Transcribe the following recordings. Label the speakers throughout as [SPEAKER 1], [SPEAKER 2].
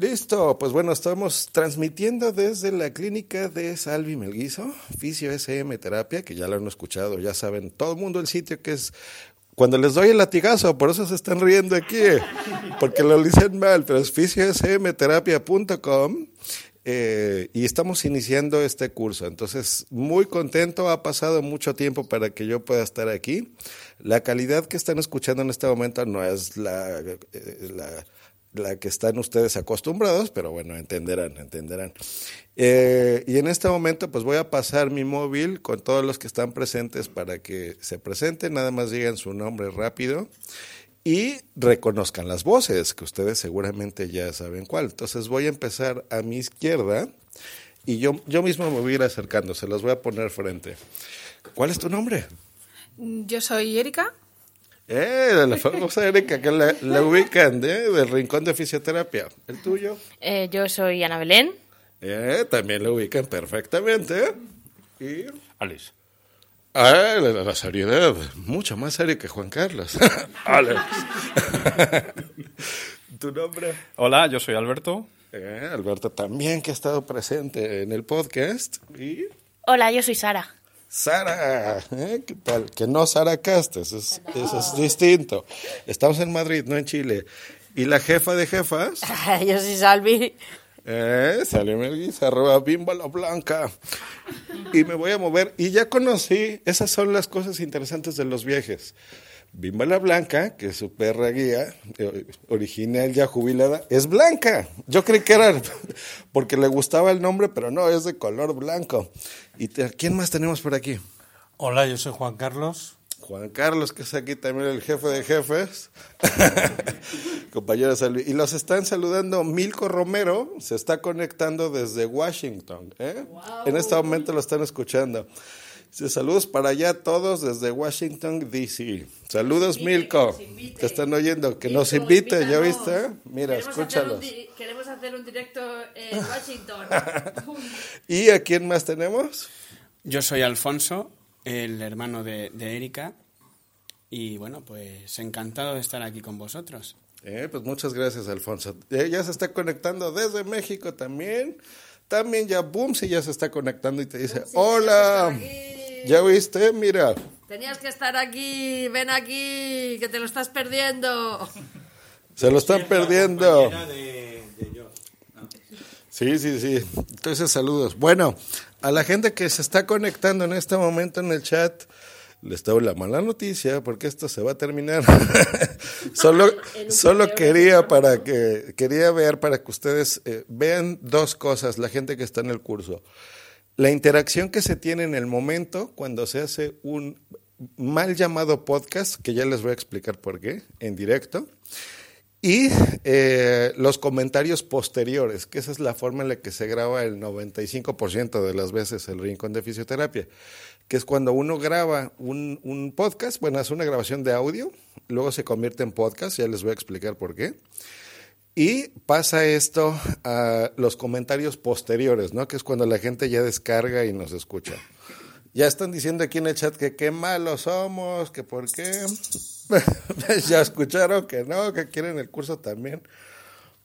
[SPEAKER 1] Listo, pues bueno, estamos transmitiendo desde la clínica de Salvi Melguizo, Fisio SM Terapia, que ya lo han escuchado, ya saben todo el mundo el sitio que es cuando les doy el latigazo, por eso se están riendo aquí, porque lo dicen mal, pero es fisiosmterapia.com eh, y estamos iniciando este curso. Entonces, muy contento, ha pasado mucho tiempo para que yo pueda estar aquí. La calidad que están escuchando en este momento no es la, eh, la la que están ustedes acostumbrados, pero bueno, entenderán, entenderán. Eh, y en este momento pues voy a pasar mi móvil con todos los que están presentes para que se presenten, nada más digan su nombre rápido y reconozcan las voces, que ustedes seguramente ya saben cuál. Entonces voy a empezar a mi izquierda y yo, yo mismo me voy a ir acercando, se los voy a poner frente. ¿Cuál es tu nombre?
[SPEAKER 2] Yo soy Erika.
[SPEAKER 1] Eh, la famosa Erika que la, ubican ¿eh? del Rincón de Fisioterapia. ¿El tuyo?
[SPEAKER 3] Eh, yo soy Ana Belén.
[SPEAKER 1] Eh, también la ubican perfectamente. Y...
[SPEAKER 4] Alex.
[SPEAKER 1] Ah, la, la, seriedad. Mucho más serio que Juan Carlos. Alex. ¿Tu nombre?
[SPEAKER 4] Hola, yo soy Alberto.
[SPEAKER 1] Eh, Alberto también que ha estado presente en el podcast. Y...
[SPEAKER 3] Hola, yo soy Sara.
[SPEAKER 1] Sara, ¿eh? ¿qué tal? Que no Sara Castes, eso es distinto. Estamos en Madrid, no en Chile. ¿Y la jefa de jefas?
[SPEAKER 3] Yo soy Salvi.
[SPEAKER 1] Eh, Salvi Melguiz, arroba bimba la blanca. Y me voy a mover. Y ya conocí, esas son las cosas interesantes de los viajes. Bimba la Blanca, que es su perra guía, eh, original ya jubilada, es blanca. Yo creí que era porque le gustaba el nombre, pero no, es de color blanco. ¿Y quién más tenemos por aquí?
[SPEAKER 5] Hola, yo soy Juan Carlos.
[SPEAKER 1] Juan Carlos, que es aquí también el jefe de jefes, compañero de Y los están saludando Milko Romero, se está conectando desde Washington. ¿eh? En este momento lo están escuchando. Saludos para allá todos desde Washington, D.C. Saludos, Milko. Te están oyendo. Que nos invite, ¿ya viste? Mira, escúchalos.
[SPEAKER 2] queremos hacer un directo en Washington.
[SPEAKER 1] ¿Y a quién más tenemos?
[SPEAKER 6] Yo soy Alfonso, el hermano de, Erika. Y bueno, pues encantado de estar aquí con vosotros.
[SPEAKER 1] Eh, pues muchas gracias, Alfonso. ya se está conectando desde México también. También ya Boom, si ya se está conectando y te dice, hola. ¿Ya viste? Mira.
[SPEAKER 2] Tenías que estar aquí, ven aquí, que te lo estás perdiendo.
[SPEAKER 1] Se lo están perdiendo. Sí, sí, sí. Entonces, saludos. Bueno, a la gente que se está conectando en este momento en el chat, les doy la mala noticia porque esto se va a terminar. solo solo quería para que quería ver para que ustedes eh, vean dos cosas, la gente que está en el curso. La interacción que se tiene en el momento cuando se hace un mal llamado podcast, que ya les voy a explicar por qué, en directo, y eh, los comentarios posteriores, que esa es la forma en la que se graba el 95% de las veces el rincón de fisioterapia, que es cuando uno graba un, un podcast, bueno, hace una grabación de audio, luego se convierte en podcast, ya les voy a explicar por qué. Y pasa esto a los comentarios posteriores, ¿no? Que es cuando la gente ya descarga y nos escucha. Ya están diciendo aquí en el chat que qué malos somos, que por qué. ya escucharon que no, que quieren el curso también.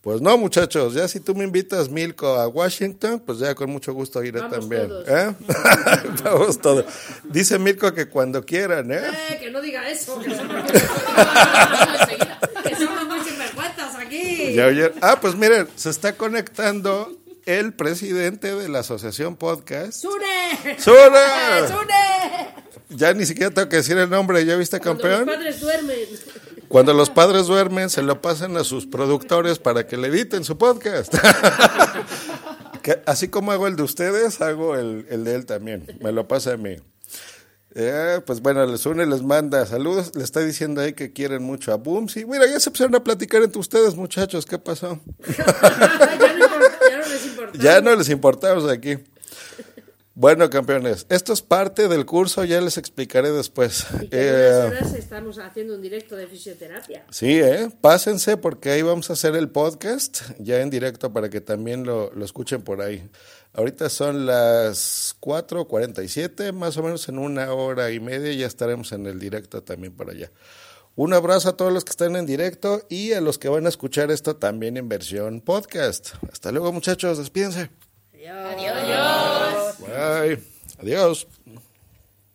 [SPEAKER 1] Pues no, muchachos, ya si tú me invitas, Milko, a Washington, pues ya con mucho gusto iré también. ¿eh? Vamos todos. Dice Milko que cuando quieran, ¿eh?
[SPEAKER 2] eh que no diga eso, que
[SPEAKER 1] Ah, pues miren, se está conectando el presidente de la asociación podcast.
[SPEAKER 2] ¡Sune!
[SPEAKER 1] ¡Sune!
[SPEAKER 2] ¡Sune!
[SPEAKER 1] Ya ni siquiera tengo que decir el nombre, ¿ya viste campeón?
[SPEAKER 2] Cuando los padres duermen.
[SPEAKER 1] Cuando los padres duermen, se lo pasan a sus productores para que le editen su podcast. así como hago el de ustedes, hago el, el de él también. Me lo pasa a mí. Eh, pues bueno, les une, les manda saludos, le está diciendo ahí que quieren mucho a Boom. Sí, mira, ya se empezaron a platicar entre ustedes, muchachos, ¿qué pasó?
[SPEAKER 2] ya, no, les importamos.
[SPEAKER 1] Ya no les importamos aquí. Bueno, campeones, esto es parte del curso, ya les explicaré después.
[SPEAKER 2] Y eh, horas estamos haciendo un directo de fisioterapia.
[SPEAKER 1] Sí, ¿eh? Pásense porque ahí vamos a hacer el podcast ya en directo para que también lo, lo escuchen por ahí. Ahorita son las 4.47, más o menos en una hora y media ya estaremos en el directo también para allá. Un abrazo a todos los que están en directo y a los que van a escuchar esto también en versión podcast. Hasta luego muchachos, despídense.
[SPEAKER 2] Adiós.
[SPEAKER 1] Bye. Adiós.